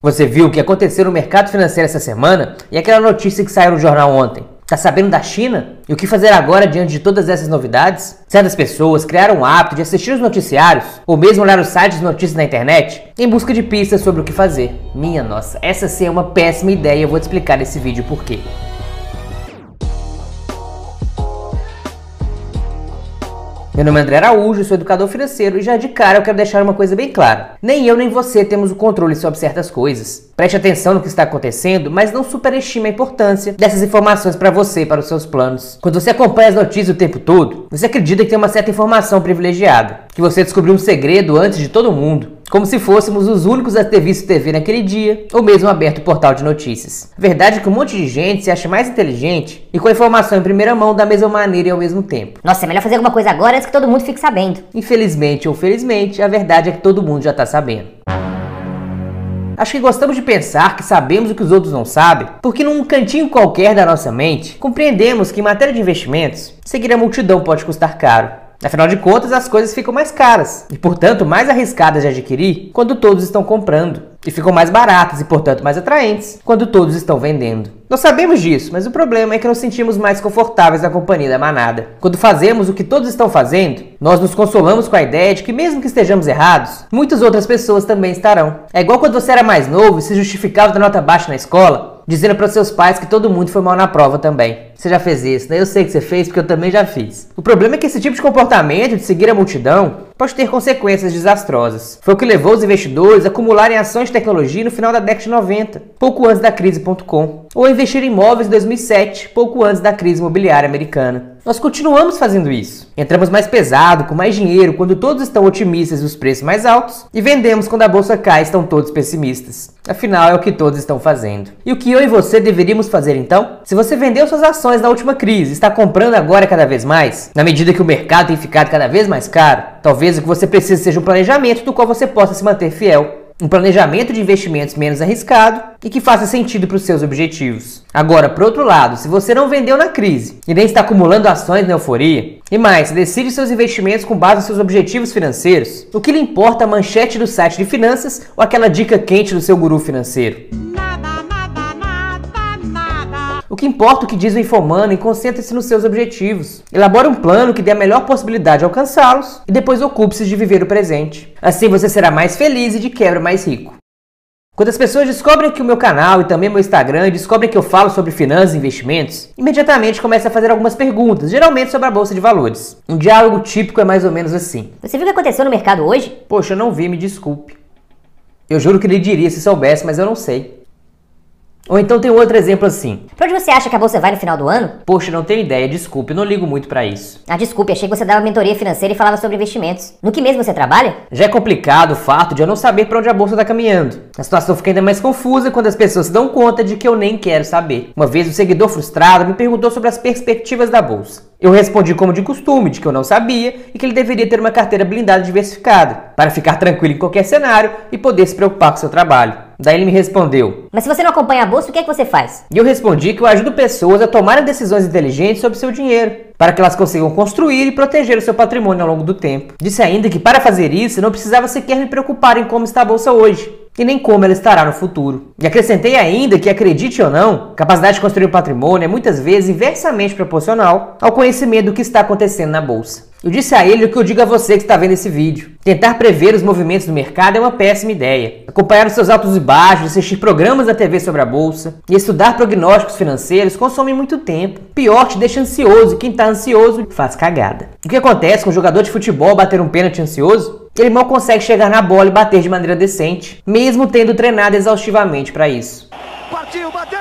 Você viu o que aconteceu no mercado financeiro essa semana e aquela notícia que saiu no jornal ontem? Tá sabendo da China? E o que fazer agora diante de todas essas novidades? Certas pessoas criaram o hábito de assistir os noticiários ou mesmo olhar os sites de notícias na internet em busca de pistas sobre o que fazer. Minha nossa, essa sim é uma péssima ideia e eu vou te explicar nesse vídeo por quê. Meu nome é André Araújo, sou educador financeiro e já de cara eu quero deixar uma coisa bem clara. Nem eu nem você temos o controle sobre certas coisas. Preste atenção no que está acontecendo, mas não superestime a importância dessas informações para você e para os seus planos. Quando você acompanha as notícias o tempo todo, você acredita que tem uma certa informação privilegiada, que você descobriu um segredo antes de todo mundo, como se fôssemos os únicos a ter visto TV naquele dia, ou mesmo aberto o portal de notícias. Verdade é que um monte de gente se acha mais inteligente e com a informação em primeira mão da mesma maneira e ao mesmo tempo. Nossa, é melhor fazer alguma coisa agora antes que todo mundo fique sabendo. Infelizmente ou felizmente, a verdade é que todo mundo já está sabendo. Acho que gostamos de pensar que sabemos o que os outros não sabem, porque num cantinho qualquer da nossa mente, compreendemos que em matéria de investimentos, seguir a multidão pode custar caro. Afinal de contas, as coisas ficam mais caras e, portanto, mais arriscadas de adquirir quando todos estão comprando, e ficam mais baratas e, portanto, mais atraentes quando todos estão vendendo. Nós sabemos disso, mas o problema é que nos sentimos mais confortáveis na companhia da manada. Quando fazemos o que todos estão fazendo, nós nos consolamos com a ideia de que, mesmo que estejamos errados, muitas outras pessoas também estarão. É igual quando você era mais novo e se justificava da nota baixa na escola dizendo para seus pais que todo mundo foi mal na prova também. Você já fez isso, né? Eu sei que você fez porque eu também já fiz. O problema é que esse tipo de comportamento de seguir a multidão pode ter consequências desastrosas. Foi o que levou os investidores a acumularem ações de tecnologia no final da década de 90, pouco antes da crise.com, ou a investir em imóveis em 2007, pouco antes da crise imobiliária americana. Nós continuamos fazendo isso. Entramos mais pesado, com mais dinheiro, quando todos estão otimistas e os preços mais altos, e vendemos quando a bolsa cai e estão todos pessimistas. Afinal, é o que todos estão fazendo. E o que eu e você deveríamos fazer então? Se você vendeu suas ações na última crise está comprando agora cada vez mais, na medida que o mercado tem ficado cada vez mais caro, talvez o que você precise seja um planejamento do qual você possa se manter fiel um planejamento de investimentos menos arriscado e que faça sentido para os seus objetivos. Agora, por outro lado, se você não vendeu na crise e nem está acumulando ações na euforia, e mais, decide seus investimentos com base nos seus objetivos financeiros, o que lhe importa a manchete do site de finanças ou aquela dica quente do seu guru financeiro? O que importa o que diz o Infomano e concentre-se nos seus objetivos. Elabore um plano que dê a melhor possibilidade de alcançá-los e depois ocupe-se de viver o presente. Assim você será mais feliz e de quebra mais rico. Quando as pessoas descobrem que o meu canal e também meu Instagram descobrem que eu falo sobre finanças e investimentos, imediatamente começam a fazer algumas perguntas, geralmente sobre a bolsa de valores. Um diálogo típico é mais ou menos assim: Você viu o que aconteceu no mercado hoje? Poxa, eu não vi, me desculpe. Eu juro que lhe diria se soubesse, mas eu não sei. Ou então tem outro exemplo assim. Pra onde você acha que a bolsa vai no final do ano? Poxa, não tenho ideia, desculpe, não ligo muito para isso. Ah, desculpe, achei que você dava mentoria financeira e falava sobre investimentos. No que mesmo você trabalha? Já é complicado o fato de eu não saber para onde a bolsa tá caminhando. A situação fica ainda mais confusa quando as pessoas se dão conta de que eu nem quero saber. Uma vez um seguidor frustrado me perguntou sobre as perspectivas da bolsa. Eu respondi como de costume, de que eu não sabia e que ele deveria ter uma carteira blindada diversificada, para ficar tranquilo em qualquer cenário e poder se preocupar com seu trabalho. Daí ele me respondeu: Mas se você não acompanha a bolsa, o que é que você faz? E eu respondi que eu ajudo pessoas a tomarem decisões inteligentes sobre seu dinheiro, para que elas consigam construir e proteger o seu patrimônio ao longo do tempo. Disse ainda que para fazer isso não precisava sequer me preocupar em como está a bolsa hoje, e nem como ela estará no futuro. E acrescentei ainda que, acredite ou não, a capacidade de construir um patrimônio é muitas vezes inversamente proporcional ao conhecimento do que está acontecendo na bolsa. Eu disse a ele o que eu digo a você que está vendo esse vídeo. Tentar prever os movimentos do mercado é uma péssima ideia. Acompanhar os seus altos e baixos, assistir programas da TV sobre a bolsa e estudar prognósticos financeiros consome muito tempo. Pior, te deixa ansioso e quem está ansioso faz cagada. O que acontece com um jogador de futebol bater um pênalti ansioso? Ele mal consegue chegar na bola e bater de maneira decente, mesmo tendo treinado exaustivamente para isso. Partiu, bateu!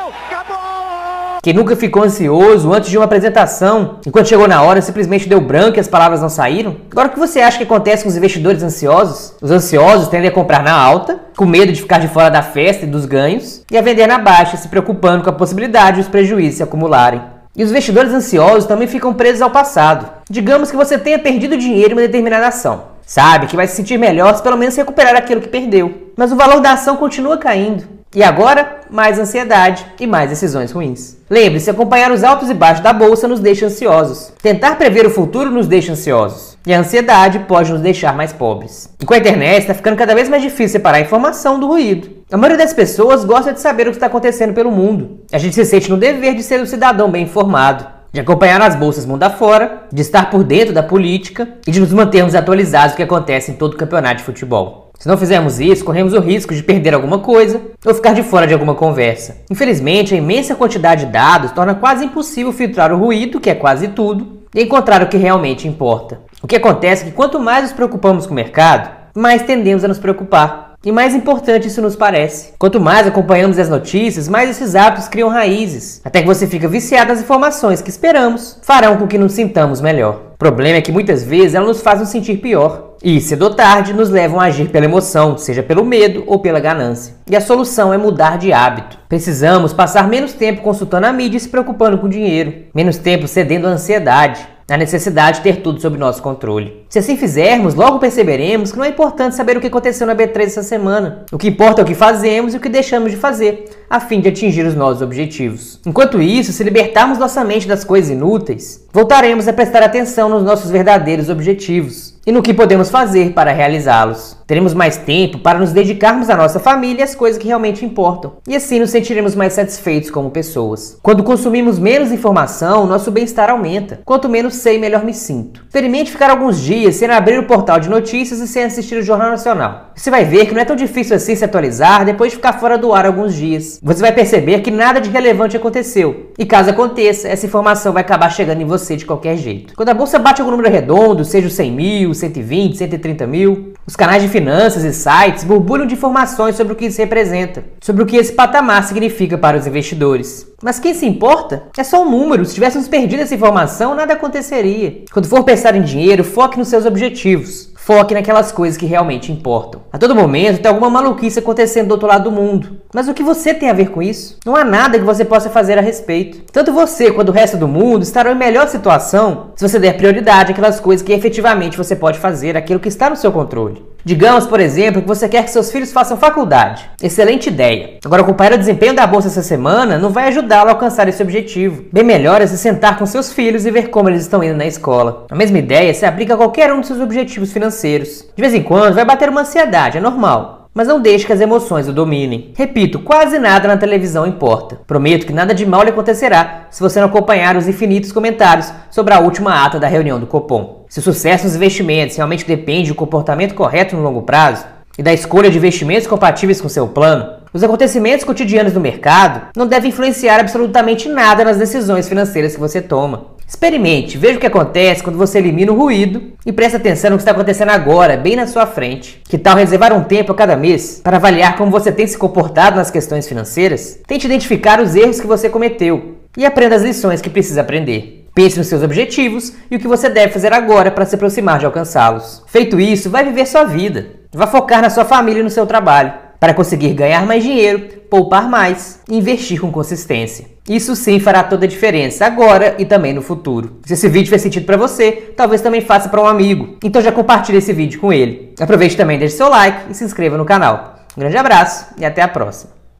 Quem nunca ficou ansioso antes de uma apresentação, enquanto chegou na hora simplesmente deu branco e as palavras não saíram? Agora o que você acha que acontece com os investidores ansiosos? Os ansiosos tendem a comprar na alta, com medo de ficar de fora da festa e dos ganhos, e a vender na baixa, se preocupando com a possibilidade de os prejuízos se acumularem. E os investidores ansiosos também ficam presos ao passado. Digamos que você tenha perdido dinheiro em uma determinada ação. Sabe que vai se sentir melhor se pelo menos recuperar aquilo que perdeu. Mas o valor da ação continua caindo. E agora, mais ansiedade e mais decisões ruins. Lembre-se, acompanhar os altos e baixos da bolsa nos deixa ansiosos. Tentar prever o futuro nos deixa ansiosos. E a ansiedade pode nos deixar mais pobres. E com a internet está ficando cada vez mais difícil separar a informação do ruído. A maioria das pessoas gosta de saber o que está acontecendo pelo mundo. A gente se sente no dever de ser um cidadão bem informado, de acompanhar as bolsas mundo afora, de estar por dentro da política e de nos mantermos atualizados do que acontece em todo o campeonato de futebol. Se não fizermos isso, corremos o risco de perder alguma coisa ou ficar de fora de alguma conversa. Infelizmente, a imensa quantidade de dados torna quase impossível filtrar o ruído, que é quase tudo, e encontrar o que realmente importa. O que acontece é que quanto mais nos preocupamos com o mercado, mais tendemos a nos preocupar. E mais importante isso nos parece. Quanto mais acompanhamos as notícias, mais esses hábitos criam raízes, até que você fica viciado nas informações que esperamos farão com que nos sintamos melhor. O problema é que muitas vezes elas nos fazem sentir pior. E, cedo ou tarde, nos levam a agir pela emoção, seja pelo medo ou pela ganância. E a solução é mudar de hábito. Precisamos passar menos tempo consultando a mídia e se preocupando com dinheiro, menos tempo cedendo à ansiedade, a necessidade de ter tudo sob nosso controle. Se assim fizermos, logo perceberemos que não é importante saber o que aconteceu na B3 essa semana. O que importa é o que fazemos e o que deixamos de fazer, a fim de atingir os nossos objetivos. Enquanto isso, se libertarmos nossa mente das coisas inúteis, voltaremos a prestar atenção nos nossos verdadeiros objetivos e no que podemos fazer para realizá-los. Teremos mais tempo para nos dedicarmos à nossa família e às coisas que realmente importam, e assim nos sentiremos mais satisfeitos como pessoas. Quando consumimos menos informação, nosso bem-estar aumenta. Quanto menos sei, melhor me sinto. Experimente ficar alguns dias sem abrir o portal de notícias e sem assistir o Jornal Nacional. Você vai ver que não é tão difícil assim se atualizar depois de ficar fora do ar alguns dias. Você vai perceber que nada de relevante aconteceu. E caso aconteça, essa informação vai acabar chegando em você de qualquer jeito. Quando a bolsa bate algum número redondo, seja os 100 mil, 120, 130 mil, os canais de finanças e sites borbulham de informações sobre o que isso representa, sobre o que esse patamar significa para os investidores. Mas quem se importa? É só um número. Se tivéssemos perdido essa informação, nada aconteceria. Quando for pensar em dinheiro, foque nos seus objetivos. Foque naquelas coisas que realmente importam. A todo momento tem alguma maluquice acontecendo do outro lado do mundo. Mas o que você tem a ver com isso? Não há nada que você possa fazer a respeito. Tanto você quanto o resto do mundo estarão em melhor situação se você der prioridade àquelas coisas que efetivamente você pode fazer, aquilo que está no seu controle. Digamos, por exemplo, que você quer que seus filhos façam faculdade. Excelente ideia. Agora, acompanhar o desempenho da bolsa essa semana não vai ajudá-lo a alcançar esse objetivo. Bem melhor é se sentar com seus filhos e ver como eles estão indo na escola. A mesma ideia se aplica a qualquer um dos seus objetivos financeiros. De vez em quando vai bater uma ansiedade, é normal mas não deixe que as emoções o dominem. Repito, quase nada na televisão importa. Prometo que nada de mal lhe acontecerá se você não acompanhar os infinitos comentários sobre a última ata da reunião do Copom. Se o sucesso dos investimentos realmente depende do comportamento correto no longo prazo e da escolha de investimentos compatíveis com seu plano, os acontecimentos cotidianos do mercado não devem influenciar absolutamente nada nas decisões financeiras que você toma. Experimente, veja o que acontece quando você elimina o ruído e preste atenção no que está acontecendo agora, bem na sua frente. Que tal reservar um tempo a cada mês para avaliar como você tem se comportado nas questões financeiras? Tente identificar os erros que você cometeu e aprenda as lições que precisa aprender. Pense nos seus objetivos e o que você deve fazer agora para se aproximar de alcançá-los. Feito isso, vai viver sua vida. Vá focar na sua família e no seu trabalho para conseguir ganhar mais dinheiro, poupar mais e investir com consistência. Isso sim fará toda a diferença agora e também no futuro. Se esse vídeo fez sentido para você, talvez também faça para um amigo. Então já compartilhe esse vídeo com ele. Aproveite também, deixe seu like e se inscreva no canal. Um grande abraço e até a próxima.